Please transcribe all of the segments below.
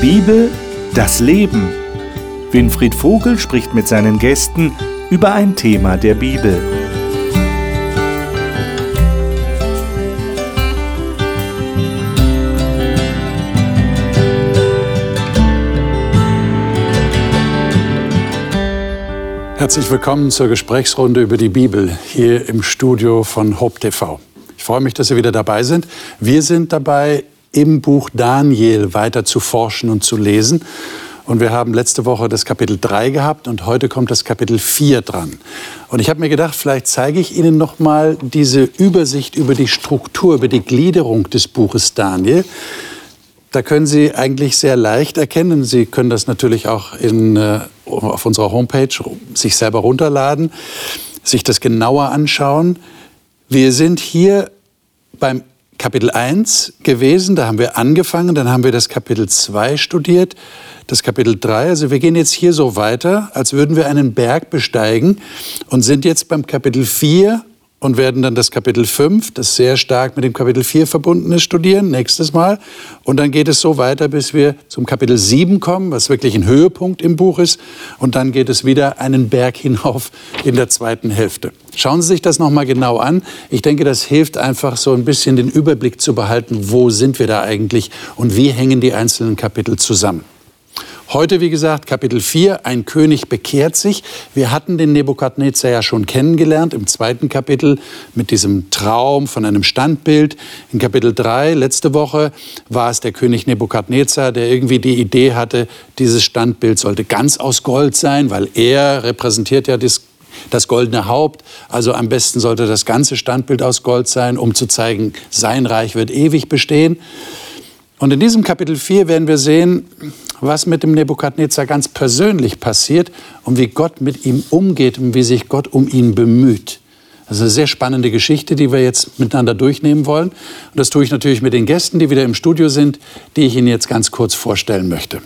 Bibel, das Leben. Winfried Vogel spricht mit seinen Gästen über ein Thema der Bibel. Herzlich willkommen zur Gesprächsrunde über die Bibel hier im Studio von Hope TV. Ich freue mich, dass Sie wieder dabei sind. Wir sind dabei, im Buch Daniel weiter zu forschen und zu lesen. Und wir haben letzte Woche das Kapitel 3 gehabt und heute kommt das Kapitel 4 dran. Und ich habe mir gedacht, vielleicht zeige ich Ihnen noch mal diese Übersicht über die Struktur, über die Gliederung des Buches Daniel. Da können Sie eigentlich sehr leicht erkennen. Sie können das natürlich auch in, äh, auf unserer Homepage sich selber runterladen, sich das genauer anschauen. Wir sind hier beim Kapitel 1 gewesen, da haben wir angefangen, dann haben wir das Kapitel 2 studiert, das Kapitel 3. Also wir gehen jetzt hier so weiter, als würden wir einen Berg besteigen und sind jetzt beim Kapitel 4 und werden dann das Kapitel 5, das sehr stark mit dem Kapitel 4 verbunden ist, studieren, nächstes Mal. Und dann geht es so weiter, bis wir zum Kapitel 7 kommen, was wirklich ein Höhepunkt im Buch ist. Und dann geht es wieder einen Berg hinauf in der zweiten Hälfte. Schauen Sie sich das nochmal genau an. Ich denke, das hilft einfach so ein bisschen den Überblick zu behalten, wo sind wir da eigentlich und wie hängen die einzelnen Kapitel zusammen. Heute, wie gesagt, Kapitel 4, ein König bekehrt sich. Wir hatten den Nebukadnezar ja schon kennengelernt im zweiten Kapitel mit diesem Traum von einem Standbild. In Kapitel 3, letzte Woche, war es der König Nebukadnezar, der irgendwie die Idee hatte, dieses Standbild sollte ganz aus Gold sein, weil er repräsentiert ja das das goldene Haupt. Also am besten sollte das ganze Standbild aus Gold sein, um zu zeigen, sein Reich wird ewig bestehen. Und in diesem Kapitel 4 werden wir sehen, was mit dem Nebukadnezar ganz persönlich passiert und wie Gott mit ihm umgeht und wie sich Gott um ihn bemüht. Das ist eine sehr spannende Geschichte, die wir jetzt miteinander durchnehmen wollen. Und das tue ich natürlich mit den Gästen, die wieder im Studio sind, die ich Ihnen jetzt ganz kurz vorstellen möchte.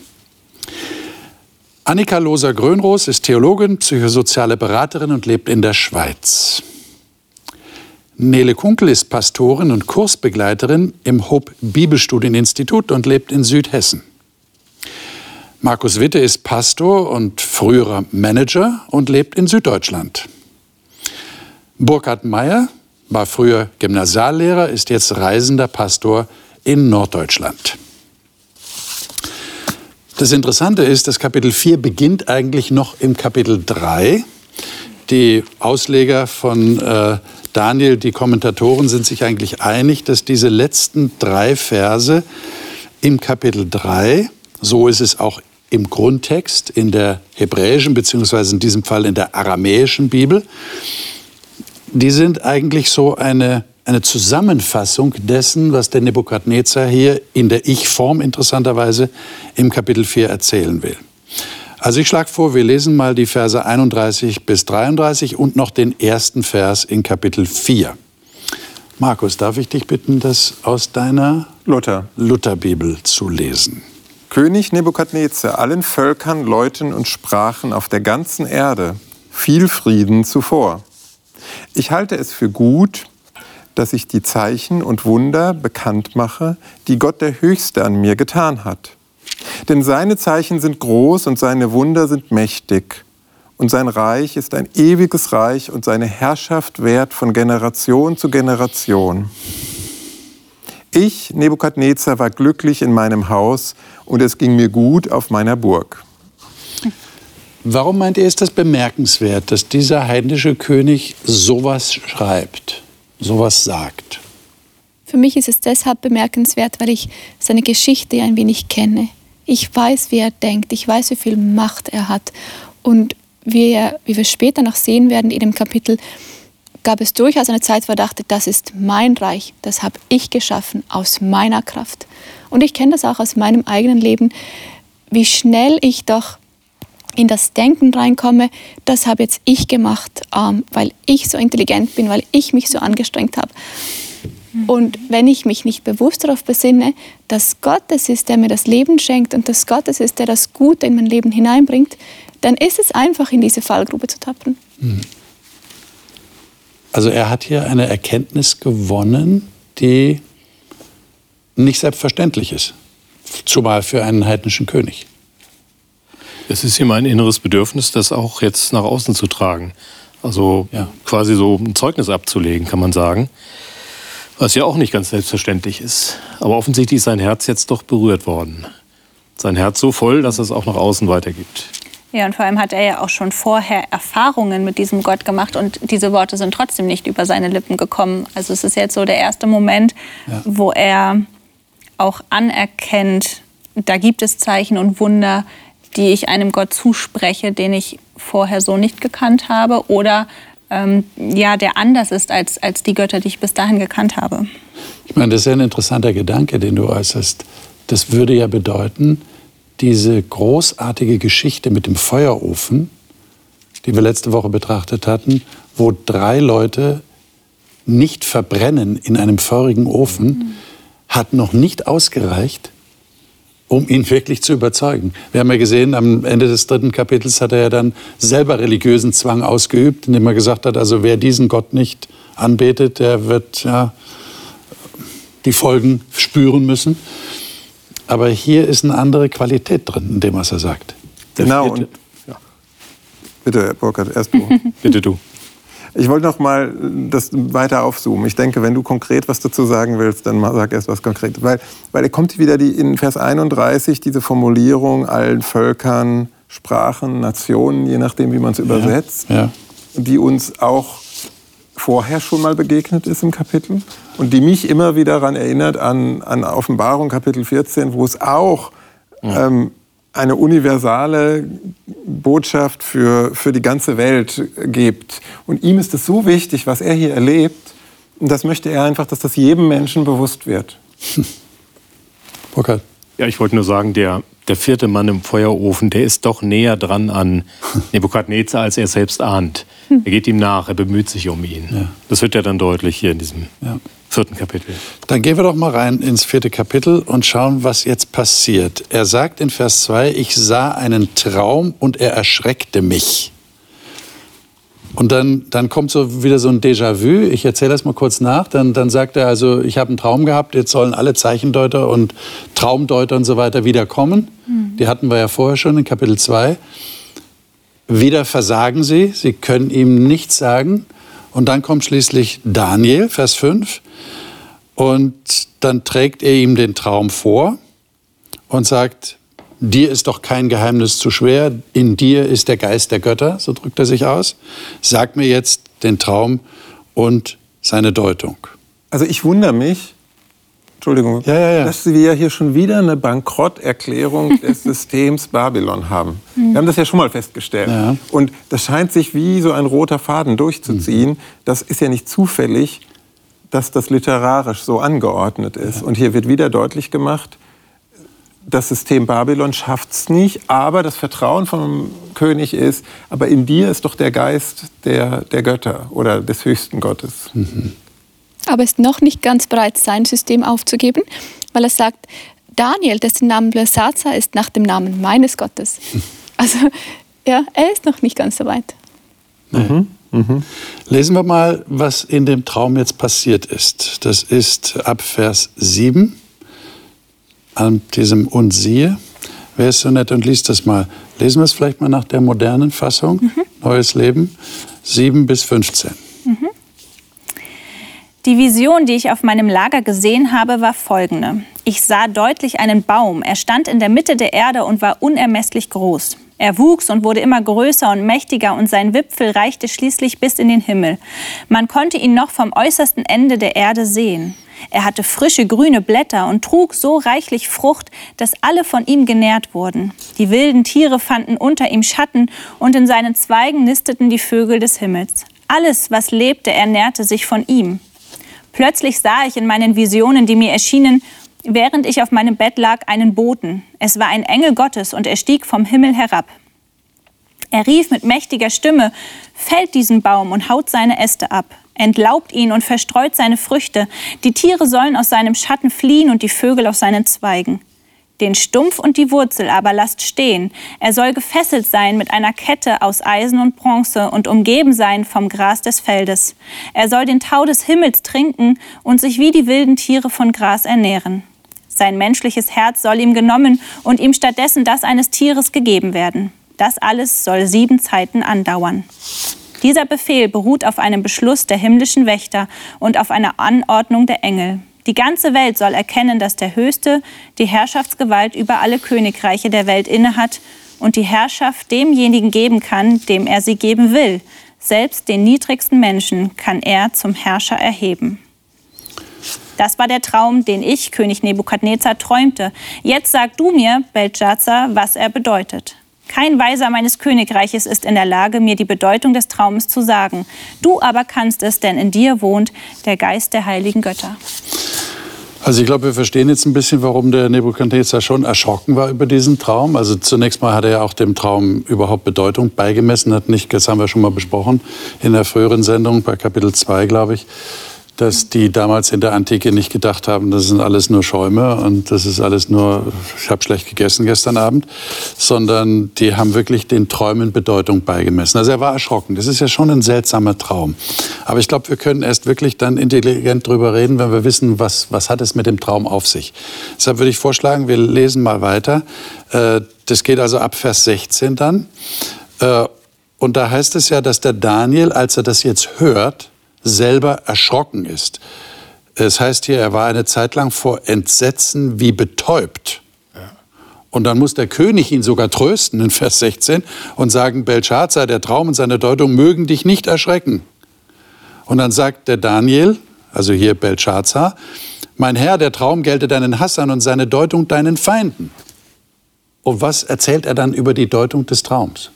Annika Loser-Grönroos ist Theologin, psychosoziale Beraterin und lebt in der Schweiz. Nele Kunkel ist Pastorin und Kursbegleiterin im Hope Bibelstudieninstitut und lebt in Südhessen. Markus Witte ist Pastor und früherer Manager und lebt in Süddeutschland. Burkhard Meyer war früher Gymnasiallehrer, ist jetzt reisender Pastor in Norddeutschland. Das Interessante ist, das Kapitel 4 beginnt eigentlich noch im Kapitel 3. Die Ausleger von äh, Daniel, die Kommentatoren sind sich eigentlich einig, dass diese letzten drei Verse im Kapitel 3, so ist es auch im Grundtext in der hebräischen beziehungsweise in diesem Fall in der aramäischen Bibel, die sind eigentlich so eine, eine Zusammenfassung dessen, was der Nebukadnezar hier in der Ich-Form interessanterweise im Kapitel 4 erzählen will. Also ich schlage vor, wir lesen mal die Verse 31 bis 33 und noch den ersten Vers in Kapitel 4. Markus, darf ich dich bitten, das aus deiner Luther. Lutherbibel zu lesen? König Nebukadnezar allen Völkern, Leuten und Sprachen auf der ganzen Erde viel Frieden zuvor. Ich halte es für gut, dass ich die Zeichen und Wunder bekannt mache, die Gott der Höchste an mir getan hat. Denn seine Zeichen sind groß und seine Wunder sind mächtig. Und sein Reich ist ein ewiges Reich und seine Herrschaft währt von Generation zu Generation. Ich, Nebukadnezar, war glücklich in meinem Haus und es ging mir gut auf meiner Burg. Warum meint ihr, ist das bemerkenswert, dass dieser heidnische König sowas schreibt, sowas sagt? Für mich ist es deshalb bemerkenswert, weil ich seine Geschichte ein wenig kenne. Ich weiß, wie er denkt, ich weiß, wie viel Macht er hat. Und wie, er, wie wir später noch sehen werden in dem Kapitel, gab es durchaus eine Zeit, wo er dachte, das ist mein Reich, das habe ich geschaffen aus meiner Kraft. Und ich kenne das auch aus meinem eigenen Leben, wie schnell ich doch in das Denken reinkomme, das habe jetzt ich gemacht, ähm, weil ich so intelligent bin, weil ich mich so angestrengt habe. Und wenn ich mich nicht bewusst darauf besinne, dass Gott es ist, der mir das Leben schenkt und dass Gott es ist, der das Gute in mein Leben hineinbringt, dann ist es einfach, in diese Fallgrube zu tappen. Mhm. Also er hat hier eine Erkenntnis gewonnen, die nicht selbstverständlich ist Zumal für einen heidnischen König. Es ist ihm ein inneres Bedürfnis, das auch jetzt nach außen zu tragen. Also ja. quasi so ein Zeugnis abzulegen, kann man sagen. Was ja auch nicht ganz selbstverständlich ist. Aber offensichtlich ist sein Herz jetzt doch berührt worden. Sein Herz so voll, dass es auch nach außen weitergibt. Ja, und vor allem hat er ja auch schon vorher Erfahrungen mit diesem Gott gemacht und diese Worte sind trotzdem nicht über seine Lippen gekommen. Also es ist jetzt so der erste Moment, ja. wo er auch anerkennt, da gibt es Zeichen und Wunder, die ich einem Gott zuspreche, den ich vorher so nicht gekannt habe oder ähm, ja, der anders ist als, als die Götter, die ich bis dahin gekannt habe. Ich meine, das ist ja ein interessanter Gedanke, den du äußerst. Das würde ja bedeuten, diese großartige Geschichte mit dem Feuerofen, die wir letzte Woche betrachtet hatten, wo drei Leute nicht verbrennen in einem feurigen Ofen, mhm. hat noch nicht ausgereicht, um ihn wirklich zu überzeugen. Wir haben ja gesehen, am Ende des dritten Kapitels hat er ja dann selber religiösen Zwang ausgeübt, indem er gesagt hat, also wer diesen Gott nicht anbetet, der wird ja die Folgen spüren müssen. Aber hier ist eine andere Qualität drin, in dem, was er sagt. Der genau. Und, ja. Bitte, Herr Burkhardt, erst du. Bitte du. Ich wollte noch mal das weiter aufzoomen. Ich denke, wenn du konkret was dazu sagen willst, dann sag erst was konkret. Weil, weil er kommt wieder die, in Vers 31 diese Formulierung allen Völkern, Sprachen, Nationen, je nachdem, wie man es übersetzt, ja, ja. die uns auch vorher schon mal begegnet ist im Kapitel und die mich immer wieder daran erinnert an, an Offenbarung Kapitel 14, wo es auch ja. ähm, eine universale Botschaft für, für die ganze Welt gibt. Und ihm ist es so wichtig, was er hier erlebt. Und das möchte er einfach, dass das jedem Menschen bewusst wird. Burkhard. Ja, ich wollte nur sagen, der, der vierte Mann im Feuerofen, der ist doch näher dran an Nebukadnezar, als er selbst ahnt. Er geht ihm nach, er bemüht sich um ihn. Ja. Das wird ja dann deutlich hier in diesem ja vierten Kapitel. Dann gehen wir doch mal rein ins vierte Kapitel und schauen, was jetzt passiert. Er sagt in Vers 2, ich sah einen Traum und er erschreckte mich. Und dann, dann kommt so wieder so ein Déjà-vu. Ich erzähle das mal kurz nach. Dann, dann sagt er also, ich habe einen Traum gehabt, jetzt sollen alle Zeichendeuter und Traumdeuter und so weiter wiederkommen. Mhm. Die hatten wir ja vorher schon in Kapitel 2. Wieder versagen sie, sie können ihm nichts sagen. Und dann kommt schließlich Daniel, Vers 5. Und dann trägt er ihm den Traum vor und sagt, dir ist doch kein Geheimnis zu schwer, in dir ist der Geist der Götter, so drückt er sich aus. Sag mir jetzt den Traum und seine Deutung. Also ich wundere mich, Entschuldigung, ja, ja, ja. dass wir hier schon wieder eine Bankrotterklärung des Systems Babylon haben. Wir haben das ja schon mal festgestellt. Ja. Und das scheint sich wie so ein roter Faden durchzuziehen. Mhm. Das ist ja nicht zufällig, dass das literarisch so angeordnet ist. Und hier wird wieder deutlich gemacht, das System Babylon schafft es nicht, aber das Vertrauen vom König ist, aber in dir ist doch der Geist der, der Götter oder des höchsten Gottes. Mhm aber ist noch nicht ganz bereit, sein System aufzugeben, weil er sagt, Daniel, dessen Name Belsazar ist nach dem Namen meines Gottes. Also ja, er ist noch nicht ganz so weit. Mhm. Mhm. Lesen wir mal, was in dem Traum jetzt passiert ist. Das ist ab Vers 7 an diesem Und siehe. Wer ist so nett und liest das mal? Lesen wir es vielleicht mal nach der modernen Fassung, mhm. Neues Leben, 7 bis 15. Mhm. Die Vision, die ich auf meinem Lager gesehen habe, war folgende. Ich sah deutlich einen Baum. Er stand in der Mitte der Erde und war unermesslich groß. Er wuchs und wurde immer größer und mächtiger und sein Wipfel reichte schließlich bis in den Himmel. Man konnte ihn noch vom äußersten Ende der Erde sehen. Er hatte frische grüne Blätter und trug so reichlich Frucht, dass alle von ihm genährt wurden. Die wilden Tiere fanden unter ihm Schatten und in seinen Zweigen nisteten die Vögel des Himmels. Alles, was lebte, ernährte sich von ihm. Plötzlich sah ich in meinen Visionen, die mir erschienen, während ich auf meinem Bett lag, einen Boten. Es war ein Engel Gottes und er stieg vom Himmel herab. Er rief mit mächtiger Stimme, fällt diesen Baum und haut seine Äste ab, entlaubt ihn und verstreut seine Früchte. Die Tiere sollen aus seinem Schatten fliehen und die Vögel aus seinen Zweigen. Den Stumpf und die Wurzel aber lasst stehen. Er soll gefesselt sein mit einer Kette aus Eisen und Bronze und umgeben sein vom Gras des Feldes. Er soll den Tau des Himmels trinken und sich wie die wilden Tiere von Gras ernähren. Sein menschliches Herz soll ihm genommen und ihm stattdessen das eines Tieres gegeben werden. Das alles soll sieben Zeiten andauern. Dieser Befehl beruht auf einem Beschluss der himmlischen Wächter und auf einer Anordnung der Engel. Die ganze Welt soll erkennen, dass der Höchste die Herrschaftsgewalt über alle Königreiche der Welt innehat und die Herrschaft demjenigen geben kann, dem er sie geben will. Selbst den niedrigsten Menschen kann er zum Herrscher erheben. Das war der Traum, den ich, König Nebukadnezar, träumte. Jetzt sag du mir, Belshazzar, was er bedeutet. Kein Weiser meines Königreiches ist in der Lage, mir die Bedeutung des Traumes zu sagen. Du aber kannst es, denn in dir wohnt der Geist der heiligen Götter. Also ich glaube, wir verstehen jetzt ein bisschen, warum der Nebukadnezar schon erschrocken war über diesen Traum. Also zunächst mal hat er ja auch dem Traum überhaupt Bedeutung beigemessen, hat nicht, das haben wir schon mal besprochen in der früheren Sendung bei Kapitel 2, glaube ich dass die damals in der Antike nicht gedacht haben, das sind alles nur Schäume und das ist alles nur, ich habe schlecht gegessen gestern Abend, sondern die haben wirklich den Träumen Bedeutung beigemessen. Also er war erschrocken. Das ist ja schon ein seltsamer Traum. Aber ich glaube, wir können erst wirklich dann intelligent drüber reden, wenn wir wissen, was, was hat es mit dem Traum auf sich. Deshalb würde ich vorschlagen, wir lesen mal weiter. Äh, das geht also ab Vers 16 dann. Äh, und da heißt es ja, dass der Daniel, als er das jetzt hört, selber erschrocken ist. Es heißt hier, er war eine Zeit lang vor Entsetzen wie betäubt. Und dann muss der König ihn sogar trösten in Vers 16 und sagen, Belshazzar, der Traum und seine Deutung mögen dich nicht erschrecken. Und dann sagt der Daniel, also hier Belshazzar, mein Herr, der Traum gelte deinen Hassern und seine Deutung deinen Feinden. Und was erzählt er dann über die Deutung des Traums?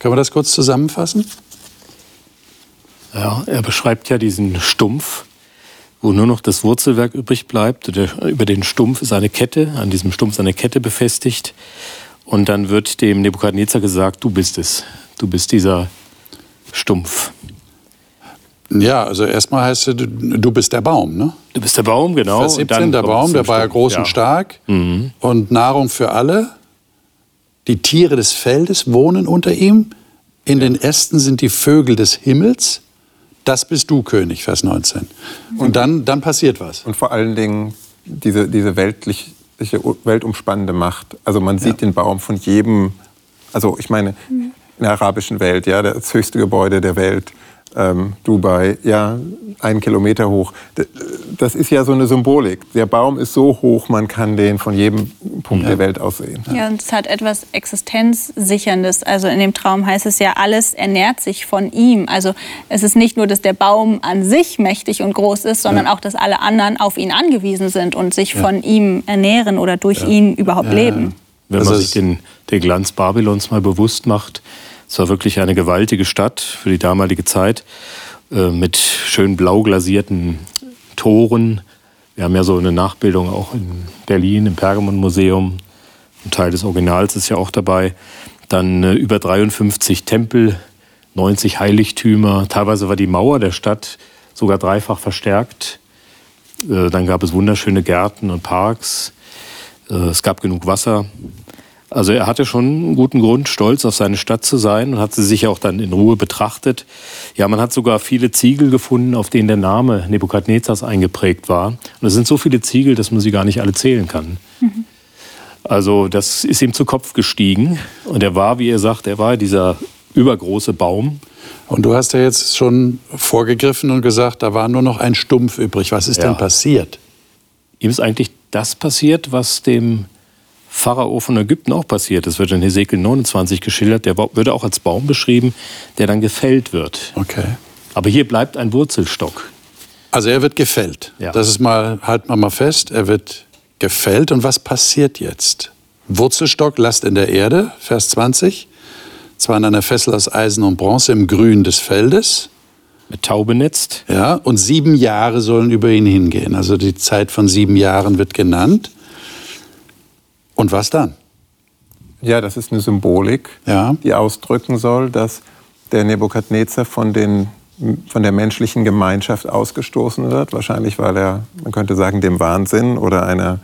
Können wir das kurz zusammenfassen? Ja, er beschreibt ja diesen Stumpf, wo nur noch das Wurzelwerk übrig bleibt. über den Stumpf ist eine Kette, an diesem Stumpf ist eine Kette befestigt. Und dann wird dem Nebukadnezar gesagt, du bist es. Du bist dieser Stumpf. Ja, also erstmal heißt es, du bist der Baum, ne? Du bist der Baum, genau. Vers 17, der Baum, der war ja groß ja. und stark mhm. und Nahrung für alle. Die Tiere des Feldes wohnen unter ihm. In den Ästen sind die Vögel des Himmels das bist du König, Vers 19. Und dann, dann passiert was. Und vor allen Dingen diese, diese weltliche, weltumspannende Macht. Also man sieht ja. den Baum von jedem, also ich meine, in der arabischen Welt, ja, das höchste Gebäude der Welt ähm, Dubai, ja, einen Kilometer hoch. Das ist ja so eine Symbolik. Der Baum ist so hoch, man kann den von jedem Punkt ja. der Welt aus sehen. Ja, und es hat etwas Existenzsicherndes. Also in dem Traum heißt es ja, alles ernährt sich von ihm. Also es ist nicht nur, dass der Baum an sich mächtig und groß ist, sondern ja. auch, dass alle anderen auf ihn angewiesen sind und sich ja. von ihm ernähren oder durch ihn überhaupt leben. Wenn man also sich den, den Glanz Babylons mal bewusst macht, es war wirklich eine gewaltige Stadt für die damalige Zeit äh, mit schön blau glasierten Toren. Wir haben ja so eine Nachbildung auch in Berlin im Pergamon-Museum. Ein Teil des Originals ist ja auch dabei. Dann äh, über 53 Tempel, 90 Heiligtümer. Teilweise war die Mauer der Stadt sogar dreifach verstärkt. Äh, dann gab es wunderschöne Gärten und Parks. Es gab genug Wasser. Also er hatte schon einen guten Grund, stolz auf seine Stadt zu sein und hat sie sich auch dann in Ruhe betrachtet. Ja, man hat sogar viele Ziegel gefunden, auf denen der Name Nebukadnezars eingeprägt war. Und es sind so viele Ziegel, dass man sie gar nicht alle zählen kann. Mhm. Also das ist ihm zu Kopf gestiegen. Und er war, wie er sagt, er war dieser übergroße Baum. Und du hast ja jetzt schon vorgegriffen und gesagt, da war nur noch ein Stumpf übrig. Was ist ja. denn passiert? Ihm ist eigentlich das passiert, was dem Pharao von Ägypten auch passiert. Das wird in Hesekiel 29 geschildert. Der wird auch als Baum beschrieben, der dann gefällt wird. Okay. Aber hier bleibt ein Wurzelstock. Also er wird gefällt. Ja. Das ist mal, halten wir mal fest, er wird gefällt. Und was passiert jetzt? Wurzelstock lasst in der Erde, Vers 20. Zwar in einer Fessel aus Eisen und Bronze im Grün des Feldes. Mit Tau benetzt. Ja, und sieben Jahre sollen über ihn hingehen. Also die Zeit von sieben Jahren wird genannt. Und was dann? Ja, das ist eine Symbolik, ja. die ausdrücken soll, dass der Nebukadnezar von, den, von der menschlichen Gemeinschaft ausgestoßen wird. Wahrscheinlich, weil er, man könnte sagen, dem Wahnsinn oder einer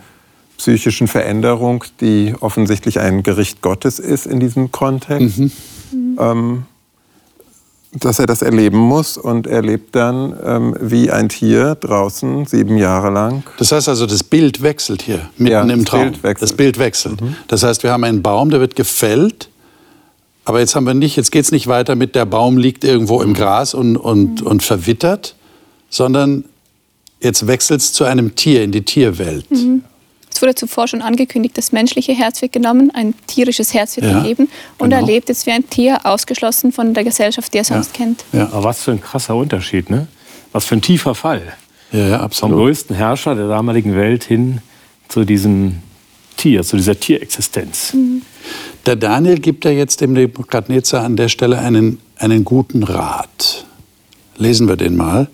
psychischen Veränderung, die offensichtlich ein Gericht Gottes ist in diesem Kontext. Mhm. Ähm, dass er das erleben muss und er lebt dann ähm, wie ein Tier draußen sieben Jahre lang. Das heißt also, das Bild wechselt hier mitten Ja, im Traum. Bild. Das Bild wechselt. Das heißt, wir haben einen Baum, der wird gefällt, aber jetzt haben wir nicht, jetzt geht es nicht weiter mit der Baum liegt irgendwo im Gras und, und, und verwittert, sondern jetzt wechselt es zu einem Tier in die Tierwelt. Es wurde zuvor schon angekündigt, das menschliche Herz wird genommen, ein tierisches Herz wird Ja, gegeben und er genau. lebt jetzt wie ein Tier, ausgeschlossen von der Gesellschaft, die er sonst kennt. Ja, Aber was für ein krasser Unterschied, ne? Was für ein tiefer Fall. ja, ja Vom absolut. größten Herrscher der damaligen Welt hin zu diesem Tier, zu dieser Tierexistenz. Der Daniel gibt ja jetzt dem Nebukadnezar an der Stelle einen, einen guten Rat. Lesen wir den mal.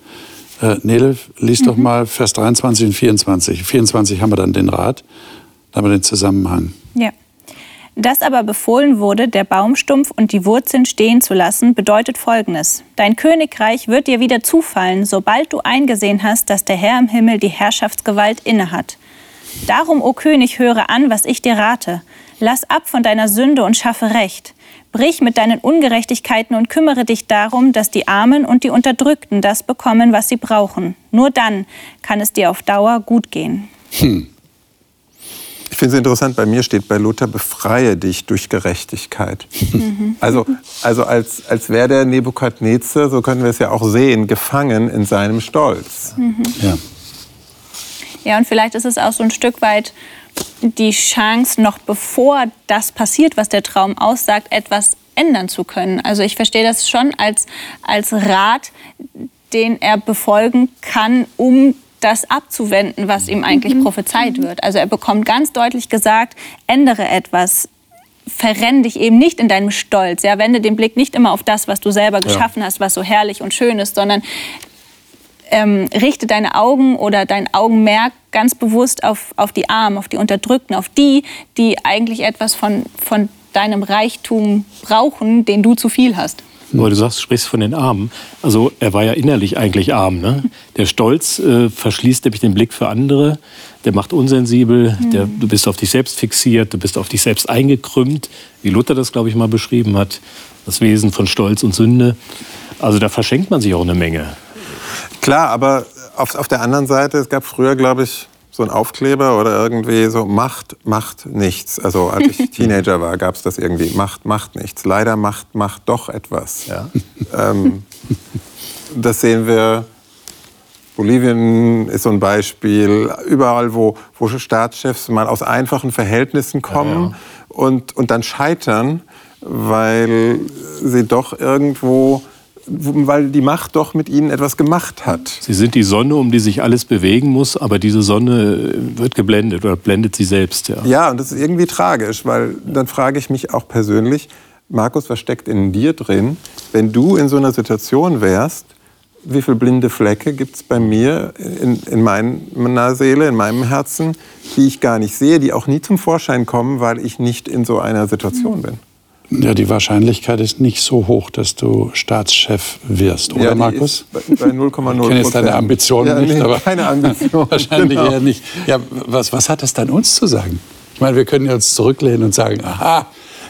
Äh, Nele, lies doch mal Vers 23 und 24. 24 haben wir dann den Rat, da haben wir den Zusammenhang. Ja. Dass aber befohlen wurde, der Baumstumpf und die Wurzeln stehen zu lassen, bedeutet Folgendes. Dein Königreich wird dir wieder zufallen, sobald du eingesehen hast, dass der Herr im Himmel die Herrschaftsgewalt innehat. Darum, o König, höre an, was ich dir rate. Lass ab von deiner Sünde und schaffe Recht. Brich mit deinen Ungerechtigkeiten und kümmere dich darum, dass die Armen und die Unterdrückten das bekommen, was sie brauchen. Nur dann kann es dir auf Dauer gut gehen. Ich finde es interessant, bei mir steht bei Luther, befreie dich durch Gerechtigkeit. Also, also als, als wäre der Nebukadnezar, so können wir es ja auch sehen, gefangen in seinem Stolz. Ja. Ja, und vielleicht ist es auch so ein Stück weit die Chance, noch bevor das passiert, was der Traum aussagt, etwas ändern zu können. Also ich verstehe das schon als, als Rat, den er befolgen kann, um das abzuwenden, was ihm eigentlich prophezeit wird. Also er bekommt ganz deutlich gesagt, ändere etwas, verrenn dich eben nicht in deinem Stolz. Ja, wende den Blick nicht immer auf das, was du selber geschaffen hast, was so herrlich und schön ist, sondern ähm, richte deine Augen oder dein Augenmerk ganz bewusst auf, auf die Armen, auf die Unterdrückten, auf die, die eigentlich etwas von, von deinem Reichtum brauchen, den du zu viel hast. Aber du sagst, sprichst von den Armen. Also er war ja innerlich eigentlich arm. Ne? Der Stolz äh, verschließt nämlich den Blick für andere. Der macht unsensibel. Der, du bist auf dich selbst fixiert. Du bist auf dich selbst eingekrümmt, wie Luther das, glaube ich, mal beschrieben hat. Das Wesen von Stolz und Sünde. Also da verschenkt man sich auch eine Menge. Klar, aber auf, auf der anderen Seite, es gab früher, glaube ich, so einen Aufkleber oder irgendwie so, Macht macht nichts. Also als ich Teenager war, gab es das irgendwie, Macht macht nichts. Leider macht Macht doch etwas. Ja. Ähm, das sehen wir, Bolivien ist so ein Beispiel, überall, wo, wo Staatschefs mal aus einfachen Verhältnissen kommen Und, und dann scheitern, weil sie doch irgendwo, weil die Macht doch mit ihnen etwas gemacht hat. Sie sind die Sonne, um die sich alles bewegen muss, aber diese Sonne wird geblendet oder blendet sie selbst. Ja. Ja, und das ist irgendwie tragisch, weil dann frage ich mich auch persönlich, Markus, was steckt in dir drin, wenn du in so einer Situation wärst, wie viele blinde Flecke gibt es bei mir in, in meiner Seele, in meinem Herzen, die ich gar nicht sehe, die auch nie zum Vorschein kommen, weil ich nicht in so einer Situation bin. Ja, die Wahrscheinlichkeit ist nicht so hoch, dass du Staatschef wirst, oder Ja, Markus? ist Bei, bei 0,0 Ich kenne jetzt deine Ambitionen ja, nicht, nee, aber keine Ambition. wahrscheinlich genau. eher nicht. Ja, was, was hat das dann uns zu sagen? Ich meine, wir können uns zurücklehnen und sagen, aha,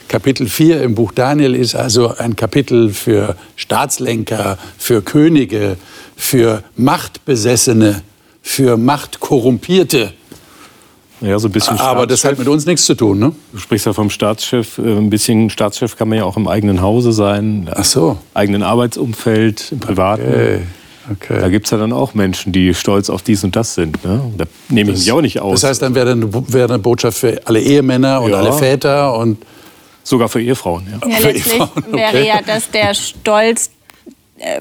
Kapitel 4 im Buch Daniel ist also ein Kapitel für Staatslenker, für Könige, für Machtbesessene, für Machtkorrumpierte. Ja, so ein bisschen Aber das hat Staatschef. mit uns nichts zu tun, ne? Du sprichst ja vom Staatschef. Äh, Ein bisschen Staatschef kann man ja auch im eigenen Hause sein, Ach so. eigenen Arbeitsumfeld, im privaten. Okay. okay. Da gibt es ja dann auch Menschen, die stolz auf dies und das sind. Ne? Da nehme ich mich auch nicht aus. Das heißt, dann wäre eine, wäre eine Botschaft für alle Ehemänner und Ja. alle Väter und Sogar für Ehefrauen. Ja. Ja, letztlich wäre ja das der Stolz,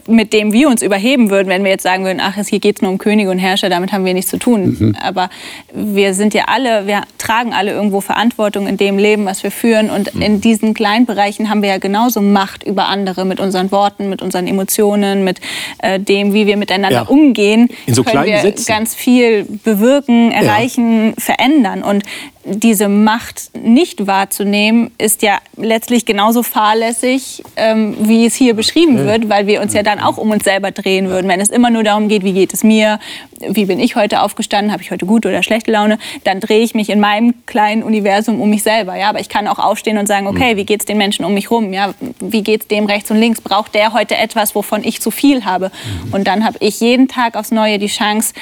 mit dem wir uns überheben würden, wenn wir jetzt sagen würden, ach, hier geht es nur um Könige und Herrscher, damit haben wir nichts zu tun. Mhm. Aber wir sind ja alle, wir tragen alle irgendwo Verantwortung in dem Leben, was wir führen. Und Mhm. in diesen kleinen Bereichen haben wir ja genauso Macht über andere mit unseren Worten, mit unseren Emotionen, mit äh, dem, wie wir miteinander Ja. umgehen. In so können kleinen wir Sätzen. ganz viel bewirken, erreichen, verändern. Und diese Macht nicht wahrzunehmen, ist ja letztlich genauso fahrlässig, ähm, wie es hier beschrieben wird, weil wir uns ja dann auch um uns selber drehen würden. Wenn es immer nur darum geht, wie geht es mir, wie bin ich heute aufgestanden, habe ich heute gute oder schlechte Laune, dann drehe ich mich in meinem kleinen Universum um mich selber. Ja? Aber ich kann auch aufstehen und sagen, okay, wie geht es den Menschen um mich rum? Ja? Wie geht es dem rechts und links? Braucht der heute etwas, wovon ich zu viel habe? Und dann habe ich jeden Tag aufs Neue die Chance,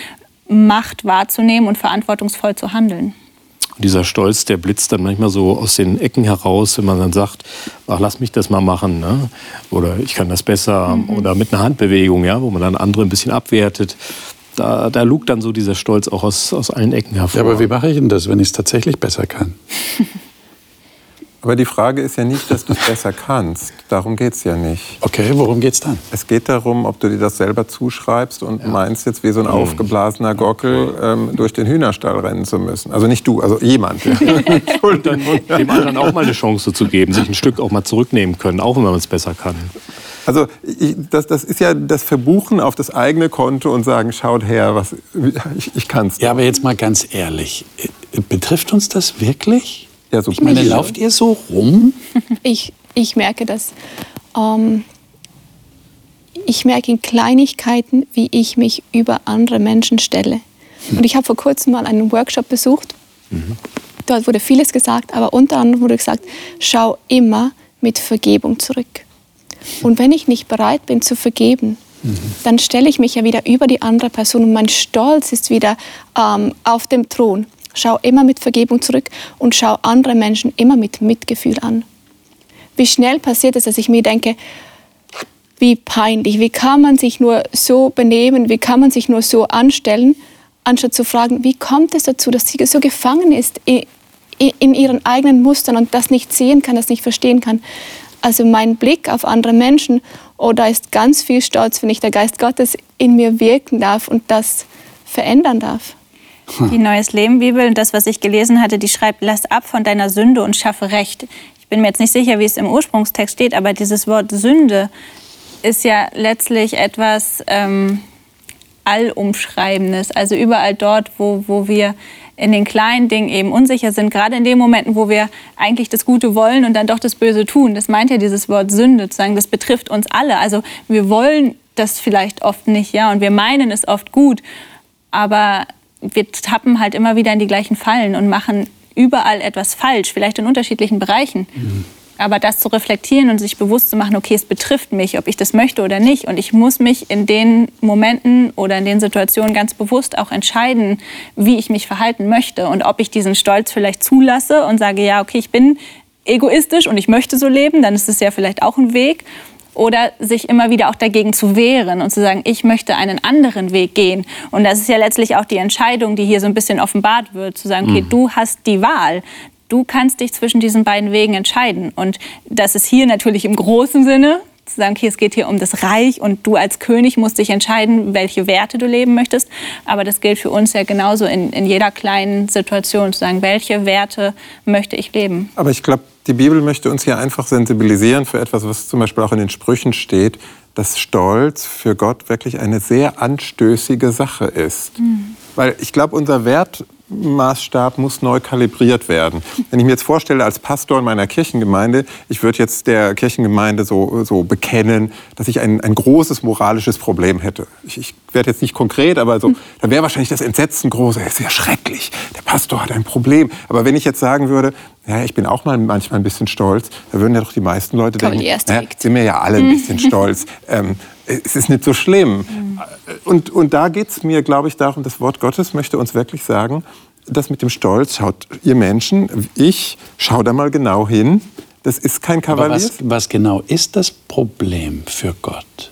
Macht wahrzunehmen und verantwortungsvoll zu handeln. Dieser Stolz, der blitzt dann manchmal so aus den Ecken heraus, wenn man dann sagt, ach, lass mich das mal machen, ne? oder ich kann das besser, mhm. oder mit einer Handbewegung, ja, wo man dann andere ein bisschen abwertet. Da, da lugt dann so dieser Stolz auch aus, aus allen Ecken hervor. Ja, aber wie mache ich denn das, wenn ich es tatsächlich besser kann? Aber die Frage ist ja nicht, dass du es besser kannst. Darum geht es ja nicht. Okay, worum geht es dann? Es geht darum, ob du dir das selber zuschreibst und ja. meinst jetzt wie so ein mhm. aufgeblasener Gockel ähm, durch den Hühnerstall rennen zu müssen. Also nicht du, also jemand. Dann dem anderen auch mal eine Chance zu geben, sich ein Stück auch mal zurücknehmen können, auch wenn man es besser kann. Also ich, das, das, ist ja das Verbuchen auf das eigene Konto und sagen, schaut her, was, ich, ich kann es. Ja, aber jetzt mal ganz ehrlich, betrifft uns das wirklich? Ja, so ich meine, lauft ihr so rum? Ich, ich merke das. Ähm, ich merke in Kleinigkeiten, wie ich mich über andere Menschen stelle. Hm. Und ich habe vor kurzem mal einen Workshop besucht. Mhm. Dort wurde vieles gesagt, aber unter anderem wurde gesagt, schau immer mit Vergebung zurück. Und wenn ich nicht bereit bin zu vergeben, mhm. dann stelle ich mich ja wieder über die andere Person und mein Stolz ist wieder ähm, auf dem Thron. Schau immer mit Vergebung zurück und schau andere Menschen immer mit Mitgefühl an. Wie schnell passiert es, dass ich mir denke, wie peinlich, wie kann man sich nur so benehmen, wie kann man sich nur so anstellen, anstatt zu fragen, wie kommt es dazu, dass sie so gefangen ist in ihren eigenen Mustern und das nicht sehen kann, das nicht verstehen kann. Also mein Blick auf andere Menschen, oh, da ist ganz viel Stolz, wenn ich der Geist Gottes in mir wirken darf und das verändern darf. Die Neues Leben Bibel und das, was ich gelesen hatte, die schreibt, lass ab von deiner Sünde und schaffe Recht. Ich bin mir jetzt nicht sicher, wie es im Ursprungstext steht, aber dieses Wort Sünde ist ja letztlich etwas ähm, Allumschreibendes. Also überall dort, wo, wo wir in den kleinen Dingen eben unsicher sind, gerade in den Momenten, wo wir eigentlich das Gute wollen und dann doch das Böse tun. Das meint ja dieses Wort Sünde, zu sagen, das betrifft uns alle. Also wir wollen das vielleicht oft nicht, ja, und wir meinen es oft gut, aber wir tappen halt immer wieder in die gleichen Fallen und machen überall etwas falsch, vielleicht in unterschiedlichen Bereichen. Mhm. Aber das zu reflektieren und sich bewusst zu machen, okay, es betrifft mich, ob ich das möchte oder nicht. Und ich muss mich in den Momenten oder in den Situationen ganz bewusst auch entscheiden, wie ich mich verhalten möchte und ob ich diesen Stolz vielleicht zulasse und sage, ja, okay, ich bin egoistisch und ich möchte so leben, dann ist es ja vielleicht auch ein Weg oder sich immer wieder auch dagegen zu wehren und zu sagen, ich möchte einen anderen Weg gehen. Und das ist ja letztlich auch die Entscheidung, die hier so ein bisschen offenbart wird, zu sagen, okay, mhm. du hast die Wahl. Du kannst dich zwischen diesen beiden Wegen entscheiden. Und das ist hier natürlich im großen Sinne, zu sagen, okay, es geht hier um das Reich und du als König musst dich entscheiden, welche Werte du leben möchtest. Aber das gilt für uns ja genauso in, in jeder kleinen Situation, zu sagen, welche Werte möchte ich leben. Aber ich glaube, die Bibel möchte uns hier einfach sensibilisieren für etwas, was zum Beispiel auch in den Sprüchen steht, dass Stolz für Gott wirklich eine sehr anstößige Sache ist. Mhm. Weil ich glaube, unser Wert, Maßstab muss neu kalibriert werden. Wenn ich mir jetzt vorstelle, als Pastor in meiner Kirchengemeinde, ich würde jetzt der Kirchengemeinde so, so bekennen, dass ich ein, ein großes moralisches Problem hätte. Ich, ich werde jetzt nicht konkret, aber so, dann wäre wahrscheinlich das Entsetzen groß. Es ist ja schrecklich. Der Pastor hat ein Problem. Aber wenn ich jetzt sagen würde, ja, ich bin auch mal manchmal ein bisschen stolz, da würden ja doch die meisten Leute Komm, denken, ja, sind wir ja alle ein bisschen stolz. Ähm, es ist nicht so schlimm. Mhm. Und, und da geht es mir, glaube ich, darum, das Wort Gottes möchte uns wirklich sagen, das mit dem Stolz, schaut ihr Menschen, ich, schau da mal genau hin, das ist kein Kavalier. Was, was, genau ist das Problem für Gott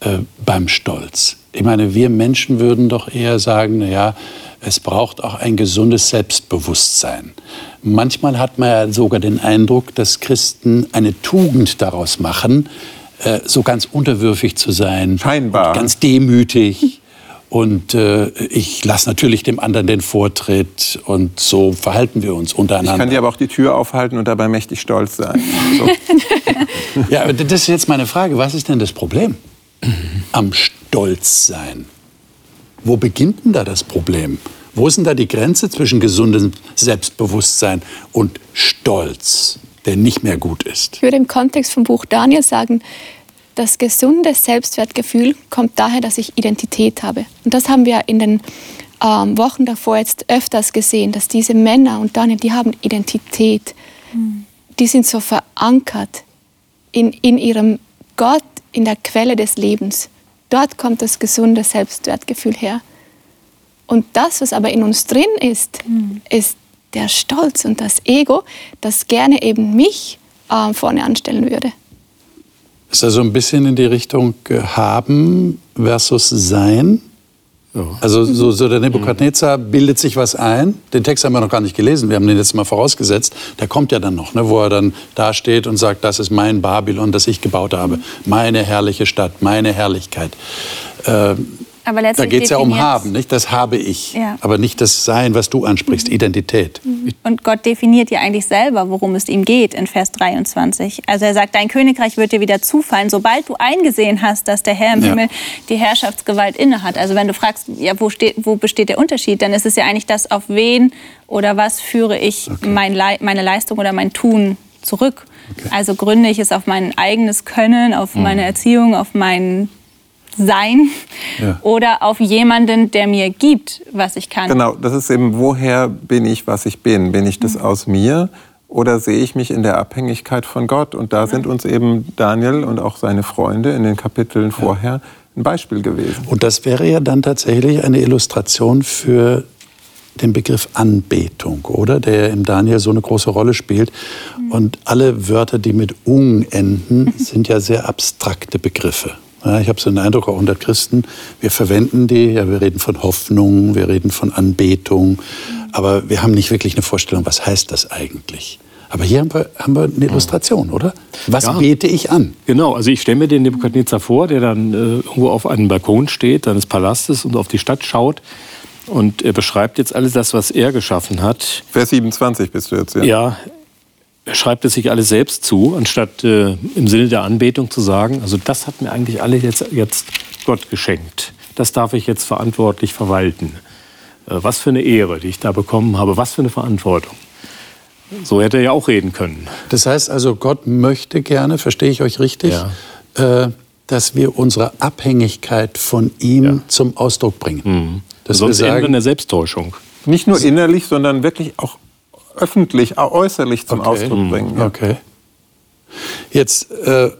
äh, beim Stolz? Ich meine, wir Menschen würden doch eher sagen, naja, es braucht auch ein gesundes Selbstbewusstsein. Manchmal hat man ja sogar den Eindruck, dass Christen eine Tugend daraus machen, äh, so ganz unterwürfig zu sein. Scheinbar. Ganz demütig. Und äh, ich lasse natürlich dem anderen den Vortritt und so verhalten wir uns untereinander. Ich kann dir aber auch die Tür aufhalten und dabei mächtig stolz sein. So. ja, aber das ist jetzt meine Frage. Was ist denn das Problem am Stolzsein? Wo beginnt denn da das Problem? Wo ist denn da die Grenze zwischen gesundem Selbstbewusstsein und Stolz, der nicht mehr gut ist? Ich würde im Kontext vom Buch Daniel sagen, das gesunde Selbstwertgefühl kommt daher, dass ich Identität habe. Und das haben wir in den ähm, Wochen davor jetzt öfters gesehen, dass diese Männer und Daniel, die haben Identität. Mhm. Die sind so verankert in, in ihrem Gott, in der Quelle des Lebens. Dort kommt das gesunde Selbstwertgefühl her. Und das, was aber in uns drin ist, mhm. ist der Stolz und das Ego, das gerne eben mich äh, vorne anstellen würde. Ist also ein bisschen in die Richtung äh, haben versus sein? Ja. Also so, so, der Nebukadnezar bildet sich was ein. Den Text haben wir noch gar nicht gelesen. Wir haben den jetzt mal vorausgesetzt. Der kommt ja dann noch, ne, wo er dann da steht und sagt, das ist mein Babylon, das ich gebaut habe. Meine herrliche Stadt, meine Herrlichkeit. Ähm, aber da geht es ja um Haben, nicht? Das habe ich. Ja. Aber nicht das Sein, was du ansprichst, mhm. Identität. Mhm. Und Gott definiert ja eigentlich selber, worum es ihm geht in Vers 23. Also er sagt, dein Königreich wird dir wieder zufallen, sobald du eingesehen hast, dass der Herr im ja. Himmel die Herrschaftsgewalt innehat. Also wenn du fragst, ja, wo, steht, wo besteht der Unterschied, dann ist es ja eigentlich das, auf wen oder was führe ich okay. mein Le meine Leistung oder mein Tun zurück. Okay. Also gründe ich es auf mein eigenes Können, auf mhm. meine Erziehung, auf meinen sein ja. oder auf jemanden, der mir gibt, was ich kann. Genau, das ist eben, woher bin ich, was ich bin? Bin ich das mhm. aus mir oder sehe ich mich in der Abhängigkeit von Gott? Und da ja. sind uns eben Daniel und auch seine Freunde in den Kapiteln vorher ein Beispiel gewesen. Und das wäre ja dann tatsächlich eine Illustration für den Begriff Anbetung, oder? Der im Daniel so eine große Rolle spielt. Mhm. Und alle Wörter, die mit ung enden, sind ja sehr abstrakte Begriffe. Ja, ich habe so den Eindruck, auch unter Christen, wir verwenden die, ja, wir reden von Hoffnung, wir reden von Anbetung, aber wir haben nicht wirklich eine Vorstellung, was heißt das eigentlich? Aber hier haben wir, haben wir eine Illustration, oder? Was ja, bete ich an? Genau, also ich stelle mir den Nebukadnezar vor, der dann äh, irgendwo auf einem Balkon steht, seines Palastes und auf die Stadt schaut. Und er beschreibt jetzt alles das, was er geschaffen hat. Vers 27 bist du jetzt, ja? Ja, er schreibt es sich alles selbst zu, anstatt äh, im Sinne der Anbetung zu sagen, also das hat mir eigentlich alle jetzt, jetzt Gott geschenkt. Das darf ich jetzt verantwortlich verwalten. Äh, was für eine Ehre, die ich da bekommen habe, was für eine Verantwortung. So hätte er ja auch reden können. Das heißt also, Gott möchte gerne, verstehe ich euch richtig, ja. äh, dass wir unsere Abhängigkeit von ihm ja. zum Ausdruck bringen. Mhm. Sonst wir sagen, enden wir in der Selbsttäuschung. Nicht nur innerlich, sondern wirklich auch öffentlich, äußerlich zum okay. Ausdruck bringen. Ja. Okay. Jetzt äh,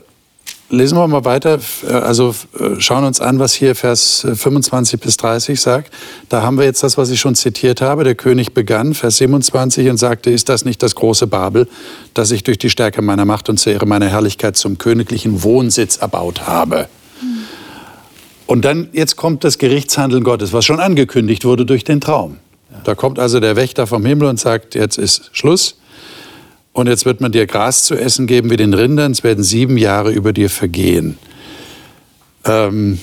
lesen wir mal weiter, äh, also äh, schauen uns an, was hier Vers 25 bis 30 sagt. Da haben wir jetzt das, was ich schon zitiert habe. Der König begann, Vers 27, und sagte, ist das nicht das große Babel, das ich durch die Stärke meiner Macht und zur Ehre meiner Herrlichkeit zum königlichen Wohnsitz erbaut habe? Und dann, jetzt kommt das Gerichtshandeln Gottes, was schon angekündigt wurde durch den Traum. Da kommt also der Wächter vom Himmel und sagt, jetzt ist Schluss. Und jetzt wird man dir Gras zu essen geben wie den Rindern. Es werden sieben Jahre über dir vergehen. Ähm,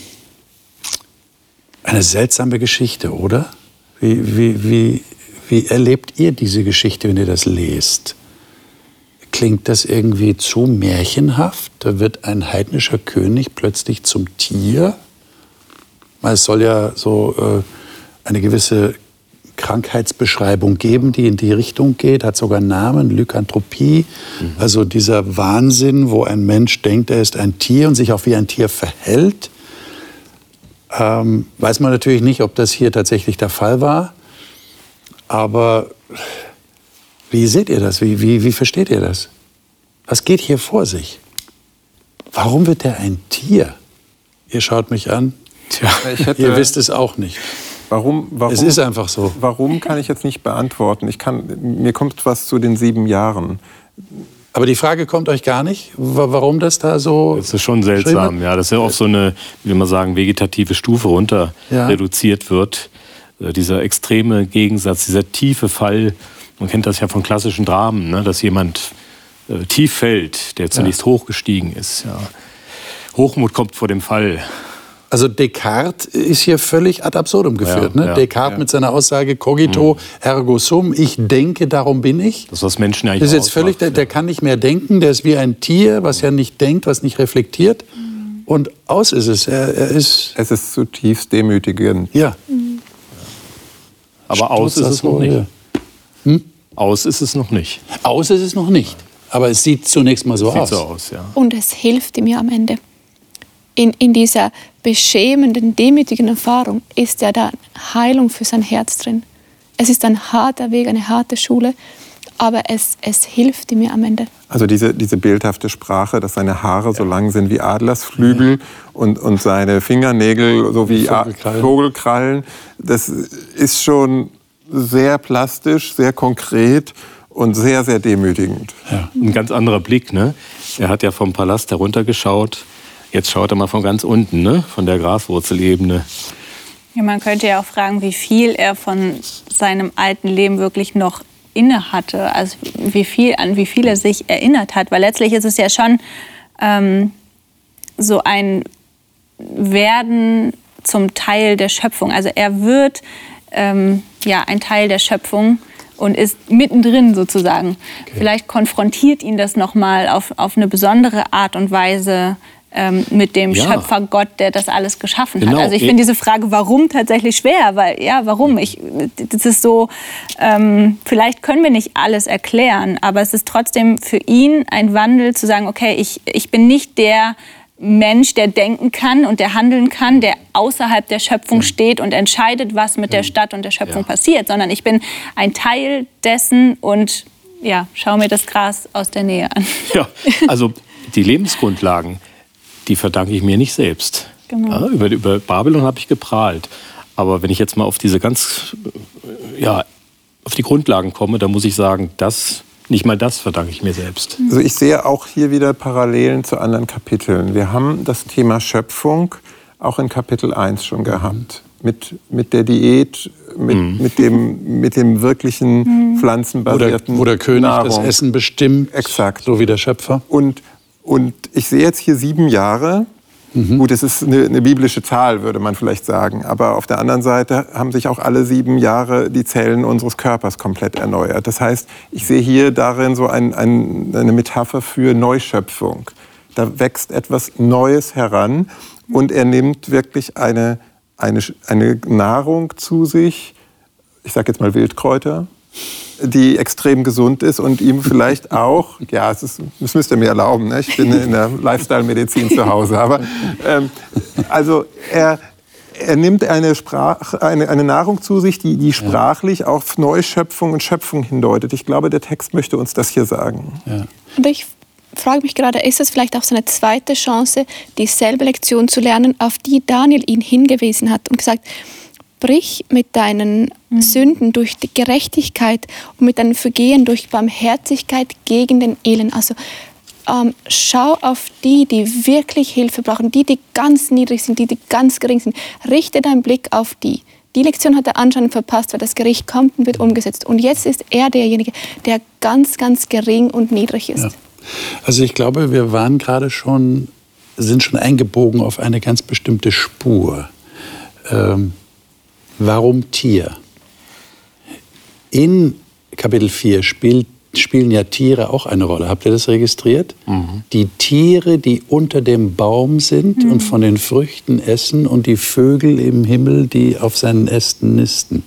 eine seltsame Geschichte, oder? Wie, wie, wie, wie erlebt ihr diese Geschichte, wenn ihr das lest? Klingt das irgendwie zu märchenhaft? Da wird ein heidnischer König plötzlich zum Tier? Es soll ja so äh, eine gewisse Krankheitsbeschreibung geben, die in die Richtung geht, hat sogar einen Namen, Lykanthropie. Mhm. Also dieser Wahnsinn, wo ein Mensch denkt, er ist ein Tier und sich auch wie ein Tier verhält. Ähm, weiß man natürlich nicht, ob das hier tatsächlich der Fall war. Aber wie seht ihr das? Wie, wie, wie versteht ihr das? Was geht hier vor sich? Warum wird er ein Tier? Ihr schaut mich an. Tja, ihr wisst es auch nicht. Warum, warum, es ist einfach so. Warum kann ich jetzt nicht beantworten? Ich kann, mir kommt was zu den sieben Jahren. Aber die Frage kommt euch gar nicht, warum das da so. Das ist schon seltsam, ja. Das ist ja auf so eine, wie man sagen, vegetative Stufe runter ja. reduziert wird. Äh, dieser extreme Gegensatz, dieser tiefe Fall. Man kennt das ja von klassischen Dramen, ne? dass jemand äh, tief fällt, der zunächst ja. hochgestiegen ist. Ja. Hochmut kommt vor dem Fall. Also Descartes ist hier völlig ad absurdum geführt. Ja, ne? ja, Descartes ja. mit seiner Aussage cogito mhm. ergo sum, ich denke, darum bin ich. Das, was Menschen eigentlich das ist jetzt völlig, der, der, kann nicht mehr denken, der ist wie ein Tier, was ja nicht denkt, was nicht reflektiert. Mhm. Und aus ist es. Er, er, ist es ist zutiefst demütigend. Ja. Aber aus ist es noch nicht. Hm? Aus ist es noch nicht. Aus ist es noch nicht. Aber es sieht zunächst mal so Sieht aus. so aus, ja. Und es hilft ihm ja am Ende. In, in dieser beschämenden, demütigen Erfahrung ist ja da Heilung für sein Herz drin. Es ist ein harter Weg, eine harte Schule, aber es, es hilft ihm ja am Ende. Also diese, diese bildhafte Sprache, dass seine Haare so lang sind wie Adlersflügel und, und seine Fingernägel so wie Vogelkrallen. Vogelkrallen, das ist schon sehr plastisch, sehr konkret und sehr, sehr demütigend. Ein ganz anderer Blick, ne? Er hat ja vom Palast heruntergeschaut. Jetzt schaut er mal von ganz unten, ne? Von der Graswurzelebene. Ja, man könnte ja auch fragen, wie viel er von seinem alten Leben wirklich noch inne hatte, also wie viel, an wie viel er sich erinnert hat. Weil letztlich ist es ja schon ähm, so ein Werden zum Teil der Schöpfung. Also er wird ähm, ja ein Teil der Schöpfung und ist mittendrin sozusagen. Vielleicht konfrontiert ihn das nochmal auf, auf eine besondere Art und Weise ähm, mit dem Ja. Schöpfer Gott, der das alles geschaffen Genau. hat. Also ich finde diese Frage, warum, tatsächlich schwer, weil ja, warum? Ich, das ist so, ähm, vielleicht können wir nicht alles erklären, aber es ist trotzdem für ihn ein Wandel zu sagen, okay, ich, ich bin nicht der Mensch, der denken kann und der handeln kann, der außerhalb der Schöpfung steht und entscheidet, was mit der Stadt und der Schöpfung Ja. passiert, sondern ich bin ein Teil dessen und ja, schau mir das Gras aus der Nähe an. Ja, also die Lebensgrundlagen, die verdanke ich mir nicht selbst. Genau. Ja, über, über Babylon habe ich geprahlt. Aber wenn ich jetzt mal auf diese ganz, äh, ja, auf die Grundlagen komme, dann muss ich sagen, das, nicht mal das verdanke ich mir selbst. Also ich sehe auch hier wieder Parallelen zu anderen Kapiteln. Wir haben das Thema Schöpfung auch in Kapitel 1 schon gehabt. Mit, mit der Diät, mit, mit, dem, mit dem wirklichen der, pflanzenbasierten wo der König Nahrung. das Essen bestimmt, Exakt. so wie der Schöpfer. Und, und ich sehe jetzt hier sieben Jahre. Gut, es ist eine, eine biblische Zahl, würde man vielleicht sagen. Aber auf der anderen Seite haben sich auch alle sieben Jahre die Zellen unseres Körpers komplett erneuert. Das heißt, ich sehe hier darin so ein, ein, eine Metapher für Neuschöpfung. Da wächst etwas Neues heran und er nimmt wirklich eine, eine, eine Nahrung zu sich, ich sage jetzt mal Wildkräuter, die extrem gesund ist und ihm vielleicht auch, ja, es ist, das müsst ihr mir erlauben, ne? ich bin in der Lifestyle-Medizin zu Hause, aber ähm, also er, er nimmt eine, Sprach, eine, eine Nahrung zu sich, die, die sprachlich auf Neuschöpfung und Schöpfung hindeutet. Ich glaube, der Text möchte uns das hier sagen. Und ich frage mich gerade, ist das vielleicht auch so eine zweite Chance, dieselbe Lektion zu lernen, auf die Daniel ihn hingewiesen hat und gesagt, brich mit deinen Sünden durch die Gerechtigkeit und mit deinen Vergehen durch Barmherzigkeit gegen den Elend. Also ähm, schau auf die, die wirklich Hilfe brauchen, die, die ganz niedrig sind, die, die ganz gering sind. Richte deinen Blick auf die. Die Lektion hat er anscheinend verpasst, weil das Gericht kommt und wird umgesetzt. Und jetzt ist er derjenige, der ganz, ganz gering und niedrig ist. Ja. Also ich glaube, wir waren gerade schon, sind schon eingebogen auf eine ganz bestimmte Spur. Ähm, warum Tier? In Kapitel 4 spielt, spielen ja Tiere auch eine Rolle. Habt ihr das registriert? Die Tiere, die unter dem Baum sind und von den Früchten essen und die Vögel im Himmel, die auf seinen Ästen nisten.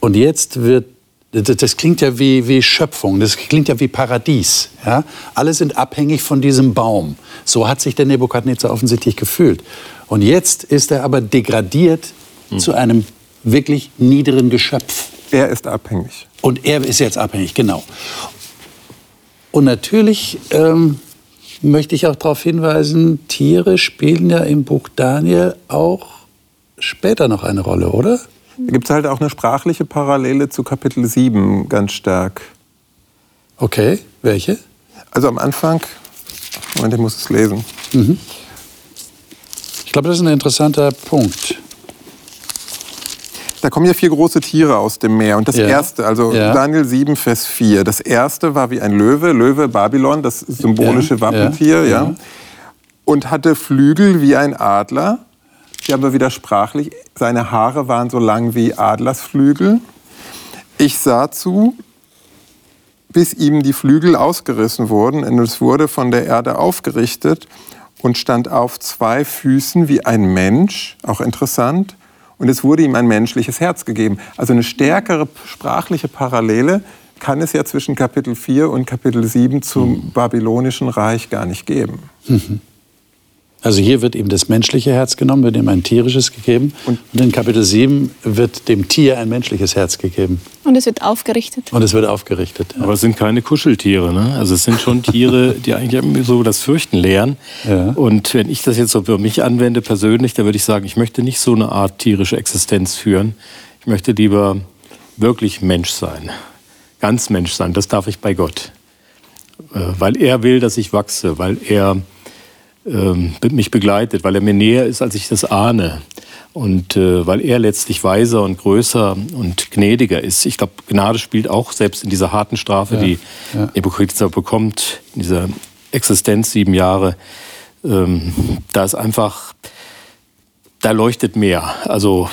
Und jetzt wird, das das klingt ja wie, wie Schöpfung, das klingt ja wie Paradies. Ja? Alle sind abhängig von diesem Baum. So hat sich der Nebukadnezar offensichtlich gefühlt. Und jetzt ist er aber degradiert zu einem wirklich niederen Geschöpf. Er ist abhängig. Und er ist jetzt abhängig, genau. Und natürlich ähm, möchte ich auch darauf hinweisen, Tiere spielen ja im Buch Daniel auch später noch eine Rolle, oder? Da gibt es halt auch eine sprachliche Parallele zu Kapitel 7 ganz stark. Okay, welche? Also am Anfang, Moment, ich muss es lesen. Ich glaube, das ist ein interessanter Punkt. Da kommen ja vier große Tiere aus dem Meer. Und das Ja. erste, also Ja. Daniel 7, Vers 4, das erste war wie ein Löwe, Löwe Babylon, das symbolische Wappentier, ja, ja. Und hatte Flügel wie ein Adler. Hier aber wieder sprachlich, seine Haare waren so lang wie Adlersflügel. Ich sah zu, bis ihm die Flügel ausgerissen wurden, und es wurde von der Erde aufgerichtet und stand auf zwei Füßen wie ein Mensch, auch interessant, und es wurde ihm ein menschliches Herz gegeben. Also eine stärkere sprachliche Parallele kann es ja zwischen Kapitel 4 und Kapitel 7 zum mhm. babylonischen Reich gar nicht geben. Mhm. Also hier wird ihm das menschliche Herz genommen, wird ihm ein tierisches gegeben. Und, und, in Kapitel 7 wird dem Tier ein menschliches Herz gegeben. Und es wird aufgerichtet. Und es wird aufgerichtet. Ja. Aber es sind keine Kuscheltiere. Ne? Also es sind schon Tiere, die eigentlich so das Fürchten lehren. Ja. Und wenn ich das jetzt so für mich anwende persönlich, dann würde ich sagen, ich möchte nicht so eine Art tierische Existenz führen. Ich möchte lieber wirklich Mensch sein. Ganz Mensch sein. Das darf ich bei Gott. Äh, weil er will, dass ich wachse. Weil er ähm, mich begleitet, weil er mir näher ist, als ich das ahne. Und äh, weil er letztlich weiser und größer und gnädiger ist. Ich glaube, Gnade spielt auch selbst in dieser harten Strafe, ja, die ja. Nebuchadnezzar bekommt, in dieser Existenz sieben Jahre. Ähm, da ist einfach, da leuchtet mehr. Also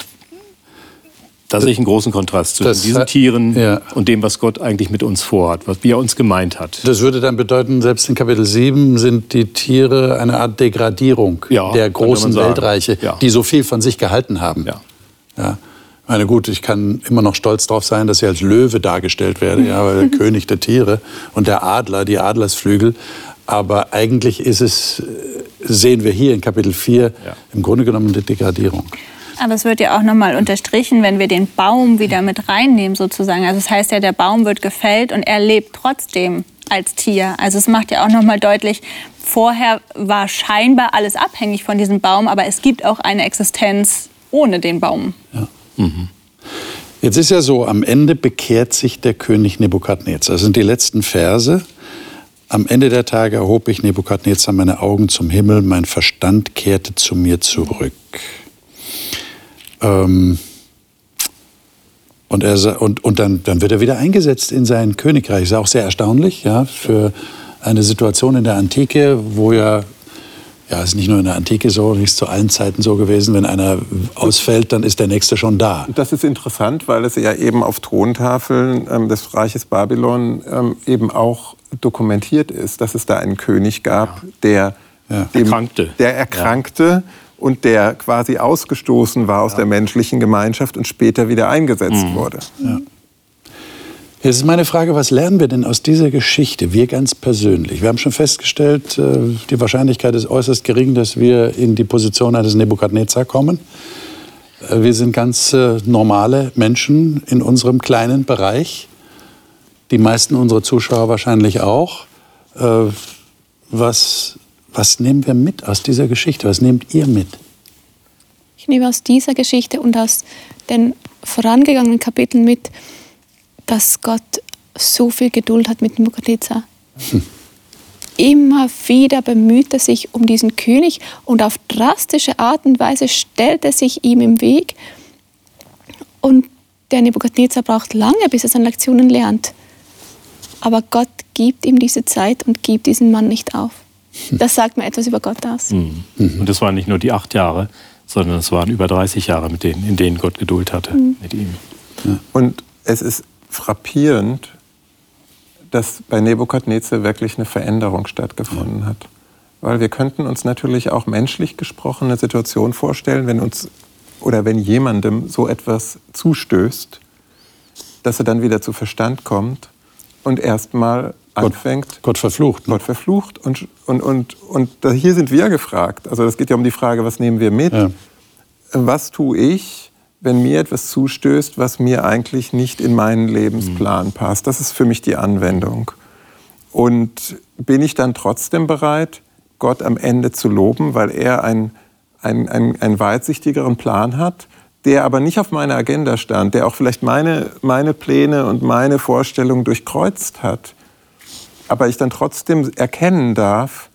da sehe ich einen großen Kontrast zwischen das, diesen Tieren ja. und dem, was Gott eigentlich mit uns vorhat, was, wie er uns gemeint hat. Das würde dann bedeuten, selbst in Kapitel 7 sind die Tiere eine Art Degradierung ja, der großen Weltreiche, ja. die so viel von sich gehalten haben. Ja. Ja. Ich meine, gut, ich kann immer noch stolz darauf sein, dass ich als Löwe dargestellt werde, ja, weil der König der Tiere und der Adler, die Adlersflügel. Aber eigentlich ist es, sehen wir hier in Kapitel 4 im Grunde genommen eine Degradierung. Aber es wird ja auch nochmal unterstrichen, wenn wir den Baum wieder mit reinnehmen sozusagen. Also das heißt ja, der Baum wird gefällt und er lebt trotzdem als Tier. Also es macht ja auch nochmal deutlich, vorher war scheinbar alles abhängig von diesem Baum, aber es gibt auch eine Existenz ohne den Baum. Ja. Mhm. Jetzt ist ja so, am Ende bekehrt sich der König Nebukadnezar. Das sind die letzten Verse. Am Ende der Tage erhob ich Nebukadnezar meine Augen zum Himmel, mein Verstand kehrte zu mir zurück. Ähm, und, er, und, und dann, dann wird er wieder eingesetzt in sein Königreich. Das ist auch sehr erstaunlich ja, für eine Situation in der Antike, wo ja ja, ist nicht nur in der Antike so, ist zu allen Zeiten so gewesen. Wenn einer ausfällt, dann ist der nächste schon da. Das ist interessant, weil es ja eben auf Tontafeln ähm, des Reiches Babylon ähm, eben auch dokumentiert ist, dass es da einen König gab, der ja. dem, erkrankte. Der erkrankte. Ja und der quasi ausgestoßen war aus ja. der menschlichen Gemeinschaft und später wieder eingesetzt mhm. wurde. Ja. Jetzt ist meine Frage, was lernen wir denn aus dieser Geschichte, wir ganz persönlich? Wir haben schon festgestellt, äh, die Wahrscheinlichkeit ist äußerst gering, dass wir in die Position eines Nebukadnezar kommen. Äh, wir sind ganz äh, normale Menschen in unserem kleinen Bereich. Die meisten unserer Zuschauer wahrscheinlich auch. Was was nehmen wir mit aus dieser Geschichte? Was nehmt ihr mit? Ich nehme aus dieser Geschichte und aus den vorangegangenen Kapiteln mit, dass Gott so viel Geduld hat mit Nebukadnezar. Hm. Immer wieder bemüht er sich um diesen König und auf drastische Art und Weise stellt er sich ihm im Weg. Und der Nebukadnezar braucht lange, bis er seine Lektionen lernt. Aber Gott gibt ihm diese Zeit und gibt diesen Mann nicht auf. Das sagt mir etwas über Gott aus. Mhm. Und das waren nicht nur die acht Jahre, sondern es waren über 30 Jahre, mit denen, in denen Gott Geduld hatte mhm. mit ihm. Ja. Und es ist frappierend, dass bei Nebukadnezar wirklich eine Veränderung stattgefunden ja. hat. Weil wir könnten uns natürlich auch menschlich gesprochen eine Situation vorstellen, wenn uns oder wenn jemandem so etwas zustößt, dass er dann wieder zu Verstand kommt und erstmal anfängt. Gott, Gott verflucht. Ne? Gott verflucht. Und, und, und, und hier sind wir gefragt. Also es geht ja um die Frage, was nehmen wir mit? Ja. Was tue ich, wenn mir etwas zustößt, was mir eigentlich nicht in meinen Lebensplan mhm. passt? Das ist für mich die Anwendung. Und bin ich dann trotzdem bereit, Gott am Ende zu loben, weil er einen, einen, einen, einen weitsichtigeren Plan hat? der aber nicht auf meiner Agenda stand, der auch vielleicht meine, meine Pläne und meine Vorstellungen durchkreuzt hat, aber ich dann trotzdem erkennen darf,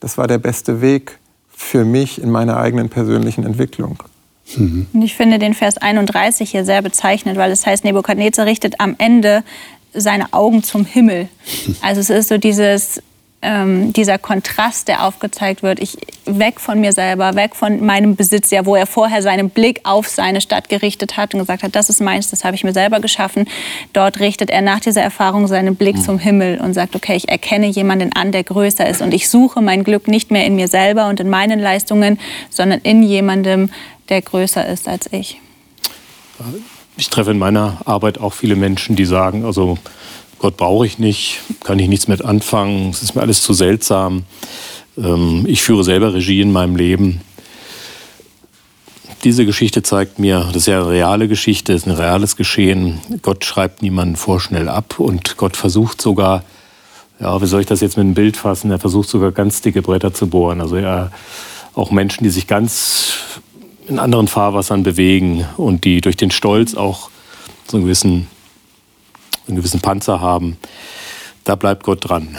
das war der beste Weg für mich in meiner eigenen persönlichen Entwicklung. Mhm. Und ich finde den Vers 31 hier sehr bezeichnend, weil es heißt, Nebukadnezar richtet am Ende seine Augen zum Himmel. Also es ist so dieses, ähm, dieser Kontrast, der aufgezeigt wird, ich weg von mir selber, weg von meinem Besitz, ja, wo er vorher seinen Blick auf seine Stadt gerichtet hat und gesagt hat, das ist meins, das habe ich mir selber geschaffen. Dort richtet er nach dieser Erfahrung seinen Blick mhm. zum Himmel und sagt, okay, ich erkenne jemanden an, der größer ist und ich suche mein Glück nicht mehr in mir selber und in meinen Leistungen, sondern in jemandem, der größer ist als ich. ich treffe in meiner Arbeit auch viele Menschen, die sagen, also Gott brauche ich nicht, kann ich nichts mit anfangen, es ist mir alles zu seltsam. Ähm, ich führe selber Regie in meinem Leben. Diese Geschichte zeigt mir, das ist ja eine reale Geschichte, ist ein reales Geschehen. Gott schreibt niemanden vorschnell ab und Gott versucht sogar, ja, wie soll ich das jetzt mit einem Bild fassen? Er versucht sogar ganz dicke Bretter zu bohren. Also er, auch Menschen, die sich ganz in anderen Fahrwassern bewegen und die durch den Stolz auch so einen gewissen, einen gewissen Panzer haben, da bleibt Gott dran.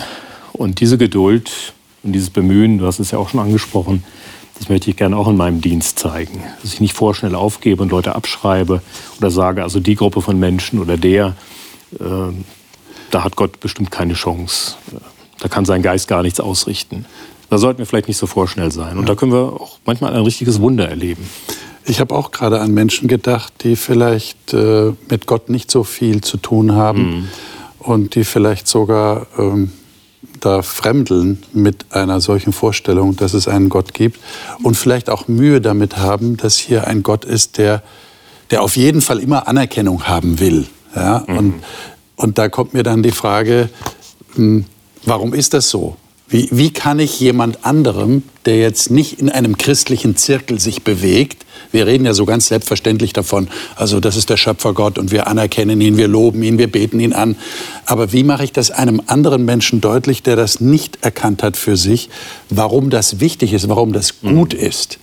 Und diese Geduld und dieses Bemühen, du hast es ja auch schon angesprochen, das möchte ich gerne auch in meinem Dienst zeigen. Dass ich nicht vorschnell aufgebe und Leute abschreibe oder sage, also die Gruppe von Menschen oder der, äh, da hat Gott bestimmt keine Chance. Da kann sein Geist gar nichts ausrichten. Da sollten wir vielleicht nicht so vorschnell sein. Und da können wir auch manchmal ein richtiges Wunder erleben. Ich habe auch gerade an Menschen gedacht, die vielleicht äh, mit Gott nicht so viel zu tun haben mhm. und die vielleicht sogar ähm, da fremdeln mit einer solchen Vorstellung, dass es einen Gott gibt und vielleicht auch Mühe damit haben, dass hier ein Gott ist, der, der auf jeden Fall immer Anerkennung haben will. Ja? Mhm. Und, und da kommt mir dann die Frage, hm, warum ist das so? Wie, wie kann ich jemand anderem, der jetzt nicht in einem christlichen Zirkel sich bewegt, wir reden ja so ganz selbstverständlich davon, also das ist der Schöpfergott und wir anerkennen ihn, wir loben ihn, wir beten ihn an. Aber wie mache ich das einem anderen Menschen deutlich, der das nicht erkannt hat für sich, warum das wichtig ist, warum das gut mhm. ist?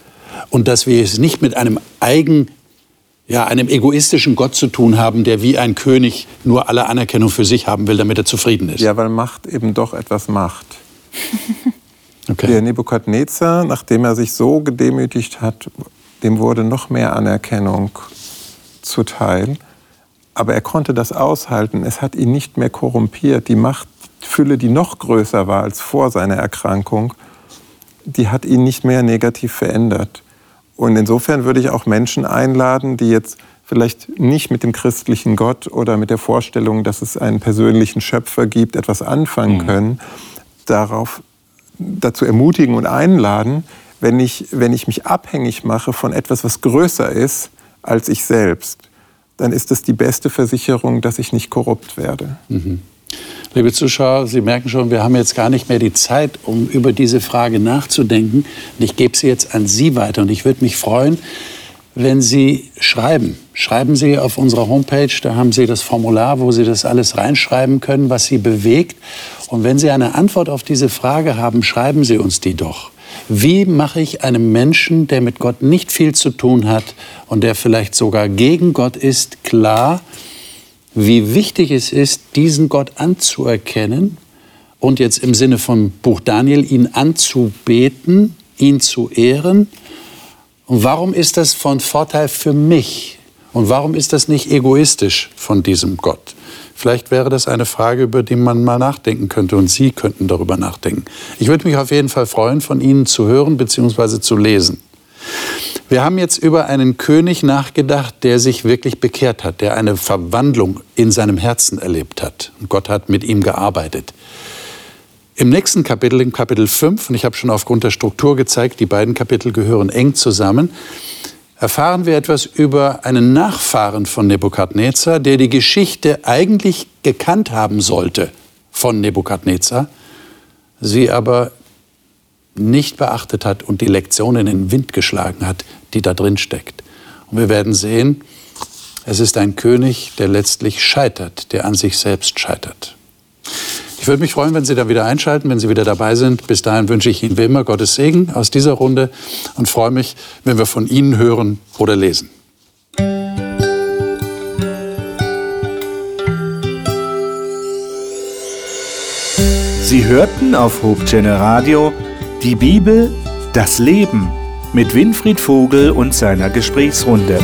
Und dass wir es nicht mit einem eigen ja, einem egoistischen Gott zu tun haben, der wie ein König nur alle Anerkennung für sich haben will, damit er zufrieden ist. Ja, weil Macht eben doch etwas macht. Okay. Der Nebukadnezar, nachdem er sich so gedemütigt hat, dem wurde noch mehr Anerkennung zuteil. Aber er konnte das aushalten. Es hat ihn nicht mehr korrumpiert. Die Machtfülle, die noch größer war als vor seiner Erkrankung, die hat ihn nicht mehr negativ verändert. Und insofern würde ich auch Menschen einladen, die jetzt vielleicht nicht mit dem christlichen Gott oder mit der Vorstellung, dass es einen persönlichen Schöpfer gibt, etwas anfangen mhm. können, darauf dazu ermutigen und einladen, wenn ich, wenn ich mich abhängig mache von etwas, was größer ist als ich selbst, dann ist das die beste Versicherung, dass ich nicht korrupt werde. Mhm. Liebe Zuschauer, Sie merken schon, wir haben jetzt gar nicht mehr die Zeit, um über diese Frage nachzudenken. Und ich gebe sie jetzt an Sie weiter. Und ich würde mich freuen, wenn Sie schreiben. Schreiben Sie auf unserer Homepage, da haben Sie das Formular, wo Sie das alles reinschreiben können, was Sie bewegt. Und wenn Sie eine Antwort auf diese Frage haben, schreiben Sie uns die doch. Wie mache ich einem Menschen, der mit Gott nicht viel zu tun hat und der vielleicht sogar gegen Gott ist, klar, wie wichtig es ist, diesen Gott anzuerkennen und jetzt im Sinne von Buch Daniel, ihn anzubeten, ihn zu ehren. Und warum ist das von Vorteil für mich? Und warum ist das nicht egoistisch von diesem Gott? Vielleicht wäre das eine Frage, über die man mal nachdenken könnte und Sie könnten darüber nachdenken. Ich würde mich auf jeden Fall freuen, von Ihnen zu hören bzw. zu lesen. Wir haben jetzt über einen König nachgedacht, der sich wirklich bekehrt hat, der eine Verwandlung in seinem Herzen erlebt hat. Und Gott hat mit ihm gearbeitet. Im nächsten Kapitel, im Kapitel 5, und ich habe schon aufgrund der Struktur gezeigt, die beiden Kapitel gehören eng zusammen, erfahren wir etwas über einen Nachfahren von Nebukadnezar, der die Geschichte eigentlich gekannt haben sollte von Nebukadnezar, sie aber nicht beachtet hat und die Lektion in den Wind geschlagen hat, die da drin steckt. Und wir werden sehen, es ist ein König, der letztlich scheitert, der an sich selbst scheitert. Ich würde mich freuen, wenn Sie da wieder einschalten, wenn Sie wieder dabei sind. Bis dahin wünsche ich Ihnen wie immer Gottes Segen aus dieser Runde und freue mich, wenn wir von Ihnen hören oder lesen. Sie hörten auf Hope Radio die Bibel, das Leben mit Winfried Vogel und seiner Gesprächsrunde.